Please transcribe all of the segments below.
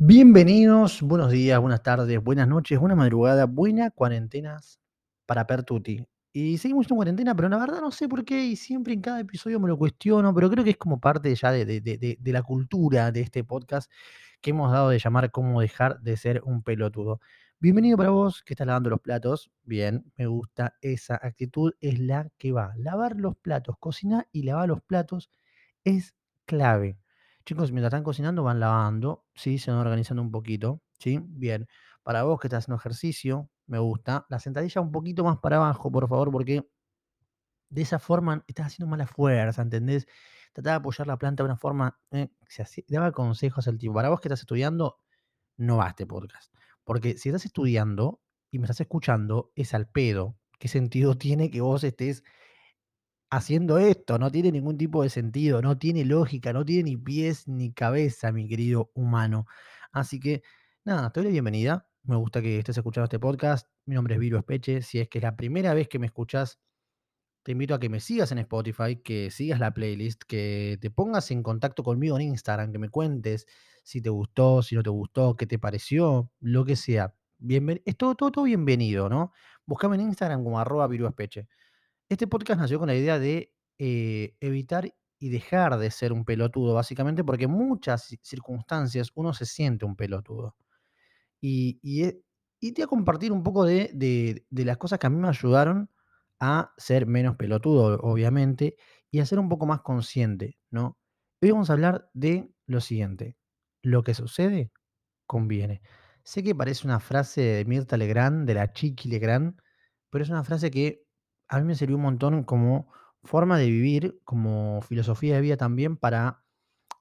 Bienvenidos, buenos días, buenas tardes, buenas noches, buena madrugada, buena cuarentenas para Pertuti. Y seguimos en cuarentena, pero la verdad no sé por qué, y siempre en cada episodio me lo cuestiono, pero creo que es como parte ya de, de- la cultura de este podcast que hemos dado de llamar cómo dejar de ser un pelotudo. Bienvenido para vos que estás lavando los platos. Bien, me gusta esa actitud, es la que va. Lavar los platos, cocinar y lavar los platos es clave. Chicos, mientras están cocinando, van lavando, ¿sí? Se van organizando un poquito, ¿sí? Bien. Para vos que estás haciendo ejercicio, me gusta. La sentadilla un poquito más para abajo, por favor, porque de esa forma estás haciendo mala fuerza, ¿entendés? Tratá de apoyar la planta de una forma, eh, se daba consejos al tipo. Para vos que estás estudiando, no va este podcast. Porque si estás estudiando y me estás escuchando, es al pedo. ¿Qué sentido tiene que vos estés haciendo esto, no tiene ningún tipo de sentido, no tiene lógica, no tiene ni pies ni cabeza, mi querido humano. Así que, nada, te doy la bienvenida. Me gusta que estés escuchando este podcast. Mi nombre es Viro Espeche. Si es que es la primera vez que me escuchas, te invito a que me sigas en Spotify, que sigas la playlist, que te pongas en contacto conmigo en Instagram, que me cuentes si te gustó, si no te gustó, qué te pareció, lo que sea. Bienven es todo, todo, bienvenido, ¿no? Buscame en Instagram como arroba Viro Espeche. Este podcast nació con la idea de eh, evitar y dejar de ser un pelotudo, básicamente, porque en muchas ci- circunstancias uno se siente un pelotudo. Y, e- te voy a compartir un poco de- de las cosas que a mí me ayudaron a ser menos pelotudo, obviamente, y a ser un poco más consciente, ¿no? Hoy vamos a hablar de lo siguiente. Lo que sucede conviene. Sé que parece una frase de Mirta Legrand, de la Chiqui Legrand, pero es una frase que a mí me sirvió un montón como forma de vivir, como filosofía de vida también, para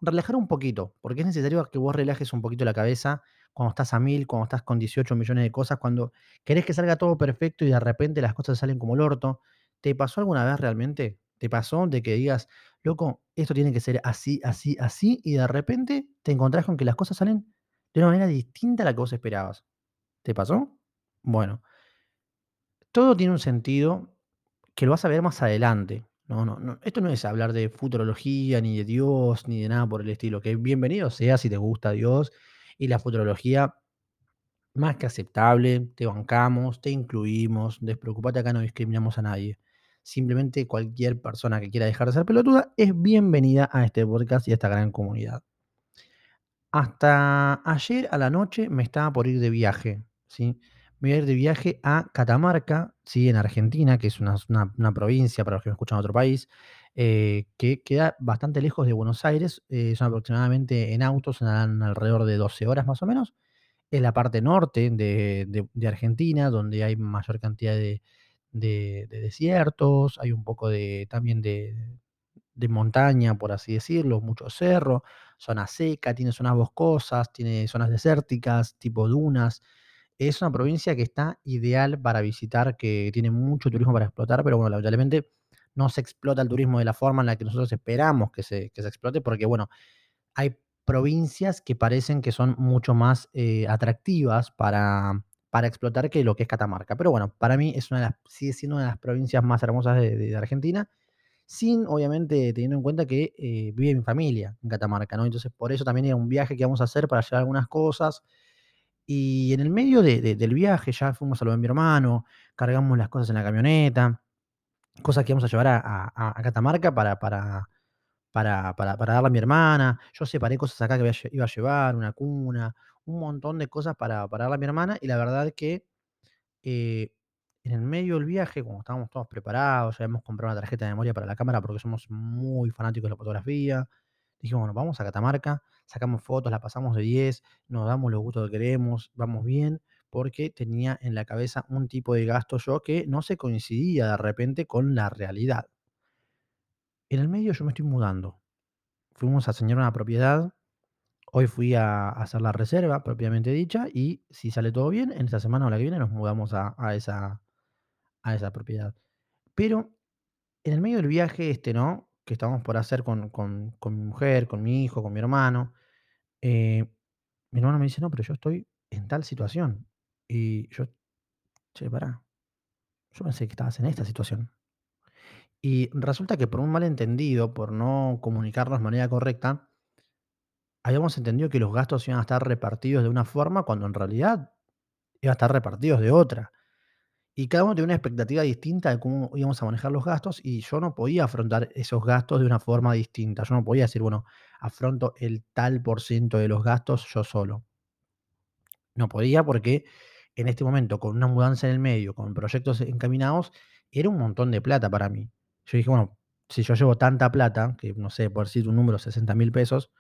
relajar un poquito, porque es necesario que vos relajes un poquito la cabeza cuando estás a mil, cuando estás con 18 millones de cosas, cuando querés que salga todo perfecto y de repente las cosas salen como el orto. ¿Te pasó alguna vez realmente? ¿Te pasó de que digas, loco, esto tiene que ser así, así, así, y de repente te encontrás con que las cosas salen de una manera distinta a la que vos esperabas? ¿Te pasó? Bueno, todo tiene un sentido que lo vas a ver más adelante. No, no, no. Esto no es hablar de futurología, ni de Dios, ni de nada por el estilo. Que bienvenido sea si te gusta Dios y la futurología, más que aceptable, te bancamos, te incluimos, despreocupate, acá no discriminamos a nadie. Simplemente cualquier persona que quiera dejar de ser pelotuda es bienvenida a este podcast y a esta gran comunidad. Hasta ayer a la noche me estaba por ir de viaje, ¿sí? Me iba a ir de viaje a Catamarca, ¿sí? En Argentina, que es una, provincia para los que me escuchan en otro país, eh, que queda bastante lejos de Buenos Aires, eh, son aproximadamente en autos, andarán alrededor de 12 horas más o menos. Es la parte norte de, Argentina, donde hay mayor cantidad de, de- de desiertos, hay un poco de, también de montaña, por así decirlo, mucho cerro, zona seca, tiene zonas boscosas, tiene zonas desérticas, tipo dunas. Es una provincia que está ideal para visitar, que tiene mucho turismo para explotar, pero bueno, lamentablemente no se explota el turismo de la forma en la que nosotros esperamos que se, que se explote, porque bueno, hay provincias que parecen que son mucho más eh, atractivas para, para explotar que lo que es Catamarca. Pero bueno, para mí es una de las, sigue siendo una de las provincias más hermosas de, Argentina sin obviamente teniendo en cuenta que eh, vive mi familia en Catamarca, ¿no? Entonces, por eso también era un viaje que vamos a hacer para llevar algunas cosas. Y en el medio de- de- del viaje ya fuimos a lo de mi hermano, cargamos las cosas en la camioneta, cosas que vamos a llevar a, Catamarca para, para, para, para, darle a mi hermana. Yo separé cosas acá que iba a llevar, una cuna, un montón de cosas para, darle a mi hermana. Y la verdad que eh, en el medio del viaje, como estábamos todos preparados, ya habíamos comprado una tarjeta de memoria para la cámara porque somos muy fanáticos de la fotografía. Dijimos, bueno, vamos a Catamarca, sacamos fotos, la pasamos de 10, nos damos los gustos que queremos, vamos bien, porque tenía en la cabeza un tipo de gasto yo que no se coincidía de repente con la realidad. En el medio yo me estoy mudando. Fuimos a señalar una propiedad. Hoy fui a hacer la reserva propiamente dicha y si sale todo bien, en esta semana o la que viene nos mudamos a, a esa, a esa propiedad. Pero en el medio del viaje este, ¿no? Que estábamos por hacer con mi mujer, con mi hijo, con mi hermano, eh, mi hermano me dice, no, pero yo estoy en tal situación. Y yo, che, pará, yo pensé que estabas en esta situación. Y resulta que por un malentendido, por no comunicarnos de manera correcta, habíamos entendido que los gastos iban a estar repartidos de una forma, cuando en realidad iban a estar repartidos de otra. Y cada uno tenía una expectativa distinta de cómo íbamos a manejar los gastos y yo no podía afrontar esos gastos de una forma distinta. Yo no podía decir, bueno, afronto el tal por ciento de los gastos yo solo. No podía porque en este momento, con una mudanza en el medio, con proyectos encaminados, era un montón de plata para mí. Yo dije, bueno, si yo llevo tanta plata, que no sé, por decir un número, 60 mil pesos,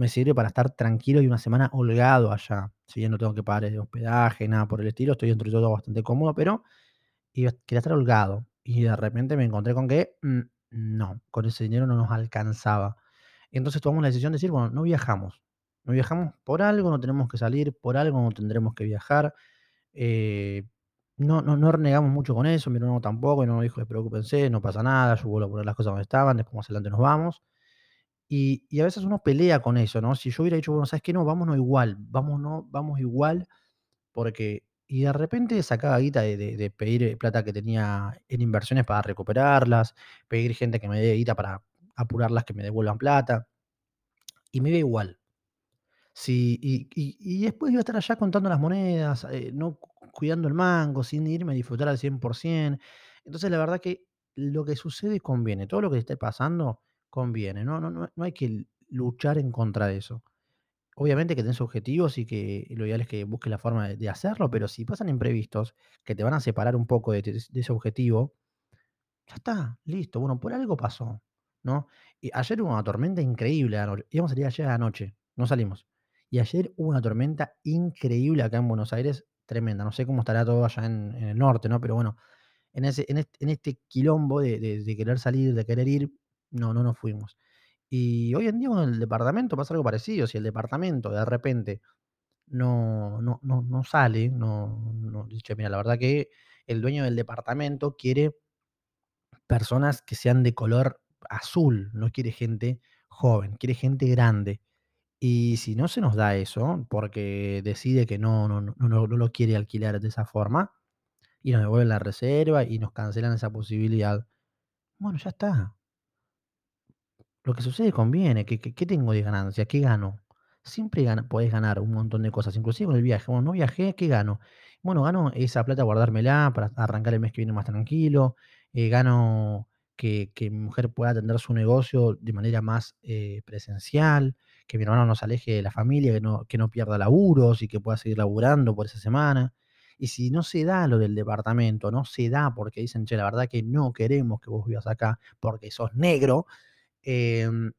me sirve para estar tranquilo y una semana holgado allá. Si bien no tengo que pagar el hospedaje, nada por el estilo, estoy dentro de todo bastante cómodo, pero quería estar holgado. Y de repente me encontré con que mm, no, con ese dinero no nos alcanzaba. Entonces tomamos la decisión de decir, bueno, no viajamos. No viajamos por algo, no tenemos que salir, por algo no tendremos que viajar. Eh, no, no, no renegamos mucho con eso, mi hermano tampoco, y no nos dijo, despreocúpense, no pasa nada, yo vuelvo a poner las cosas donde estaban, después más adelante nos vamos. Y, a veces uno pelea con eso, ¿no? Si yo hubiera dicho, bueno, ¿sabes qué? No, vámonos igual, vámonos, vamos igual, porque, y de repente sacaba guita de, pedir eh, plata que tenía en inversiones para recuperarlas, pedir gente que me dé guita para apurarlas que me devuelvan plata, y me iba igual. Sí, y y después iba a estar allá contando las monedas, eh, no cu cuidando el mango, sin irme a disfrutar al 100%. Entonces, la verdad que lo que sucede conviene, todo lo que esté pasando conviene, no no no no hay que luchar en contra de eso. Obviamente que tenés objetivos y que lo ideal es que busques la forma de hacerlo, pero si pasan imprevistos que te van a separar un poco de ese objetivo, ya está, listo. Bueno, por algo pasó, ¿no? Y ayer hubo una tormenta increíble, íbamos a salir ayer a la noche, no salimos. Y ayer hubo una tormenta increíble acá en Buenos Aires, tremenda. No sé cómo estará todo allá en el norte, ¿no? Pero bueno, en ese en este en este quilombo de de querer salir, de querer ir, no, no nos fuimos. Y hoy en día con el departamento pasa algo parecido. Si el departamento de repente no no no no sale, no no dice: "Mira, la verdad que el dueño del departamento quiere personas que sean de color azul, no quiere gente joven, quiere gente grande. Y si no se nos da eso, porque decide que no, no, no, no, no lo quiere alquilar de esa forma, y nos devuelven la reserva y nos cancelan esa posibilidad, bueno, ya está. Lo que sucede conviene, ¿qué qué tengo de ganancia? ¿Qué gano? Siempre gana podés ganar un montón de cosas, inclusive con el viaje. Bueno, no viajé, ¿qué gano? Bueno, gano esa plata, guardármela para arrancar el mes que viene más tranquilo, eh, gano que que mi mujer pueda atender su negocio de manera más, eh, presencial, que mi hermano no se aleje de la familia, que no que no pierda laburos y que pueda seguir laburando por esa semana. Y si no se da lo del departamento, no se da porque dicen: "Che, la verdad que no queremos que vos vivas acá porque sos negro", Em,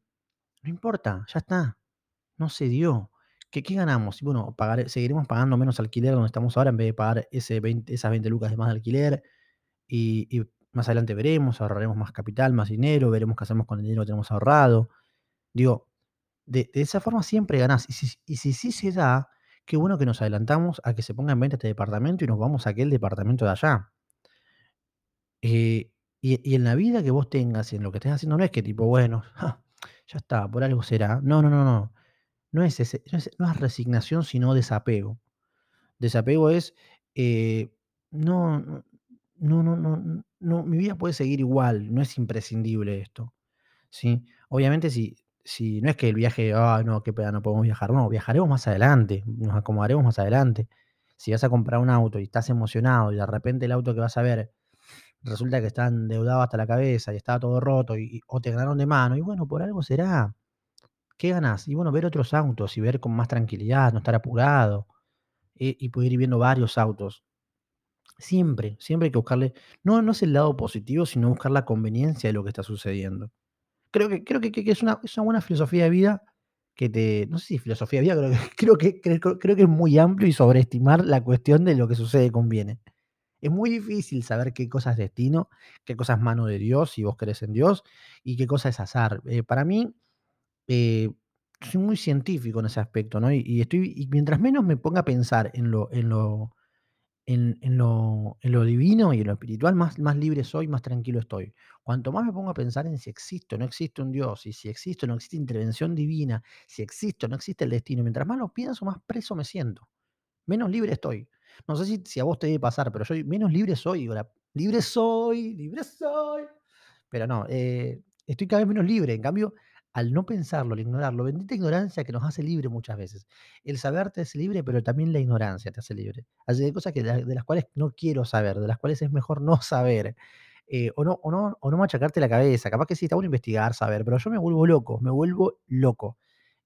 no importa, ya está, no se dio. ¿Qué qué ganamos? Bueno, pagaré seguiremos pagando menos alquiler donde estamos ahora en vez de pagar ese 20 esas 20 lucas de más de alquiler, y más adelante veremos, ahorraremos más capital, más dinero, veremos qué hacemos con el dinero que tenemos ahorrado. Digo, de esa forma siempre ganás. Y si y si sí se da, qué bueno que nos adelantamos a que se ponga en venta este departamento y nos vamos a aquel departamento de allá. Eh, y en la vida que vos tengas y en lo que estés haciendo, no es que tipo, bueno, ya está, por algo será. No, no, no, no. No es ese, no es, resignación, sino desapego. Desapego es, eh, no, no, no, no, no, no, mi vida puede seguir igual, no es imprescindible esto, ¿sí? Obviamente, si, si no es que el viaje, ah, no, qué pena, no podemos viajar, no, viajaremos más adelante, nos acomodaremos más adelante. Si vas a comprar un auto y estás emocionado y de repente el auto que vas a ver resulta que está endeudado hasta la cabeza y estaba todo roto y, o te ganaron de mano, y bueno, por algo será. ¿Qué ganás? Y bueno, ver otros autos y ver con más tranquilidad, no estar apurado eh, y poder ir viendo varios autos. Siempre, siempre hay que buscarle, no, no es el lado positivo, sino buscar la conveniencia de lo que está sucediendo. Creo que, creo que, que- que es, una, es una buena filosofía de vida que te, no sé si filosofía de vida, creo que, creo que, creo, creo que es muy amplio y sobreestimar la cuestión de lo que sucede conviene. Es muy difícil saber qué cosa es destino, qué cosa es mano de Dios, si vos crees en Dios, y qué cosa es azar. Eh, para mí, eh, soy muy científico en ese aspecto, ¿no? Y, estoy, y mientras menos me ponga a pensar en lo, en lo, en, en lo, en lo divino y en lo espiritual, más, más libre soy, más tranquilo estoy. Cuanto más me pongo a pensar en si existe o no existe un Dios, y si existe o no existe intervención divina, si existe o no existe el destino, mientras más lo pienso, más preso me siento menos libre estoy. No sé si, si a vos te debe pasar, pero yo menos libre soy. Ahora, libre soy, libre soy. Pero no, eh, estoy cada vez menos libre. En cambio, al no pensarlo, al ignorarlo, bendita ignorancia que nos hace libre muchas veces. El saber te hace libre, pero también la ignorancia te hace libre. Hay cosas que, de las cuales no quiero saber, de las cuales es mejor no saber. Eh, o, no, o, no, o no machacarte la cabeza. Capaz que sí, está bueno investigar, saber, pero yo me vuelvo loco, me vuelvo loco.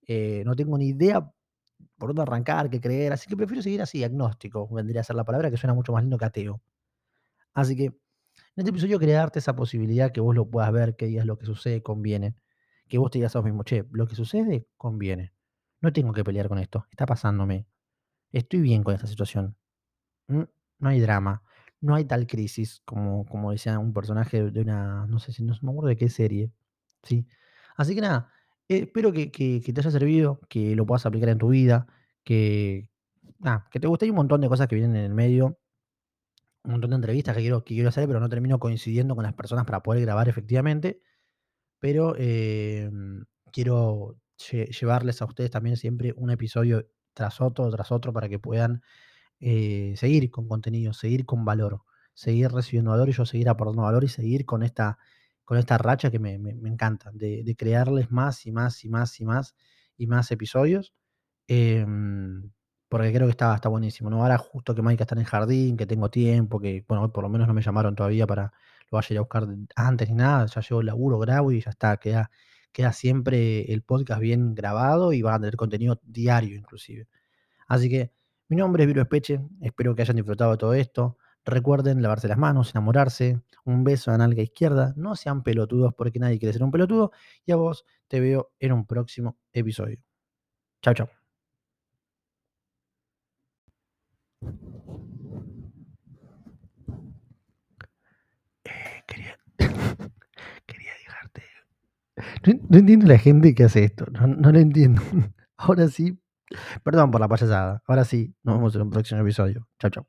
Eh, no tengo ni idea por dónde arrancar, qué creer, así que prefiero seguir así, agnóstico, vendría a ser la palabra que suena mucho más lindo que ateo. Así que en este episodio quería darte esa posibilidad que vos lo puedas ver, que digas lo que sucede, conviene. Que vos te digas a vos mismo, che, lo que sucede, conviene. No tengo que pelear con esto, está pasándome. Estoy bien con esta situación. Mm, no hay drama, no hay tal crisis como, como decía un personaje de una, no sé si no me acuerdo de qué serie. ¿sí? Así que nada, eh, espero que, te haya servido, que lo puedas aplicar en tu vida, que, nada, que te guste. Hay un montón de cosas que vienen en el medio, un montón de entrevistas que quiero, que quiero hacer, pero no termino coincidiendo con las personas para poder grabar efectivamente. Pero em, quiero llevarles a ustedes también siempre un episodio tras otro, tras otro, para que puedan eh, seguir con contenido, seguir con valor, seguir recibiendo valor y yo seguir aportando valor y seguir con esta, con esta racha que me, encanta, de, crearles más y más y más y más y más episodios. Em, porque creo que está, está buenísimo. ¿no? Ahora justo que Maika está en el jardín, que tengo tiempo, que bueno, por lo menos no me llamaron todavía para lo vaya a a buscar antes ni nada, ya llevo el laburo, grabo y ya está, queda, queda siempre el podcast bien grabado y van a tener contenido diario inclusive. Así que mi nombre es Viro Espeche, espero que hayan disfrutado de todo esto. Recuerden lavarse las manos, enamorarse, un beso a la nalga izquierda, no sean pelotudos porque nadie quiere ser un pelotudo y a vos te veo en un próximo episodio. Chao, chao. Eh, quería, quería dejarte. No, entiendo la gente que hace esto, no, no lo entiendo. Ahora sí, Perdón por la payasada. Ahora sí, nos vemos en un próximo episodio. Chao, chao.